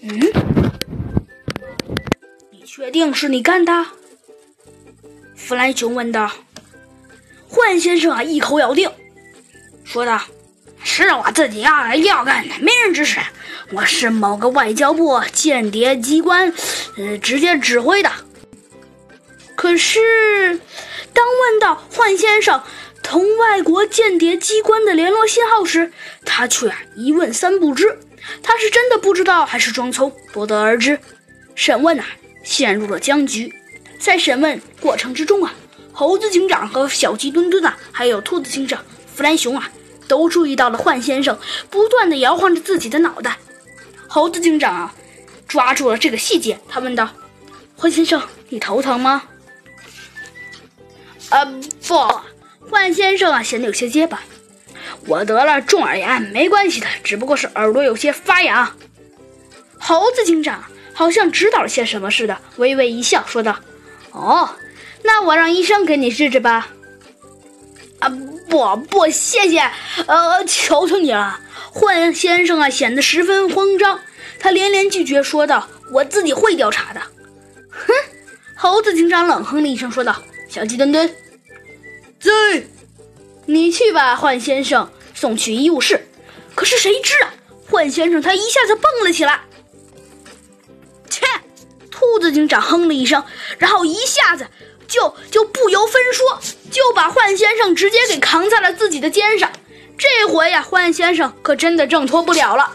嗯，你确定是你干的？弗兰熊问道。幻先生啊，一口咬定，说道：“是我自己要要干的，没人指使，我是某个外交部间谍机关，呃，直接指挥的。”可是，当问到幻先生同外国间谍机关的联络信号时，他却一问三不知。他是真的不知道，还是装聪？不得而知。审问啊，陷入了僵局。在审问过程之中啊。猴子警长和小鸡墩墩啊，还有兔子警长弗兰熊啊，都注意到了幻先生不断的摇晃着自己的脑袋。猴子警长啊，抓住了这个细节，他问道：“幻先生，你头疼吗？”“呃，不。”幻先生啊，显得有些结巴，“我得了重耳炎，没关系的，只不过是耳朵有些发痒。”猴子警长好像知道了些什么似的，微微一笑，说道：“哦。”那我让医生给你治治吧。啊，不不，谢谢，呃，求求你了。幻先生啊，显得十分慌张，他连连拒绝，说道：“我自己会调查的。”哼，猴子警长冷哼了一声，说道：“小鸡墩墩，在，你去吧幻先生送去医务室。”可是谁知啊，幻先生他一下子蹦了起来。切！兔子警长哼了一声，然后一下子。就就不由分说，就把幻先生直接给扛在了自己的肩上。这回呀，幻先生可真的挣脱不了了。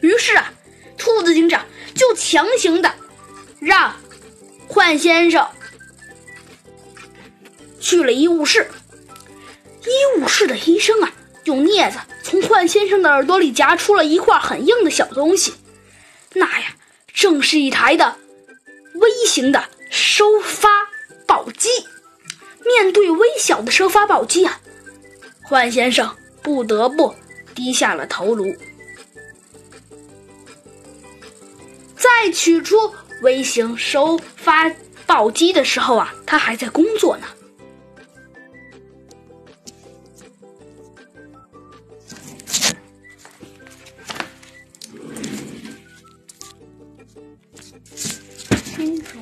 于是啊，兔子警长就强行的让幻先生去了医务室。医务室的医生啊，用镊子从幻先生的耳朵里夹出了一块很硬的小东西，那呀，正是一台的微型的。收发报机，面对微小的收发报机啊，幻先生不得不低下了头颅。在取出微型收发报机的时候啊，他还在工作呢。公主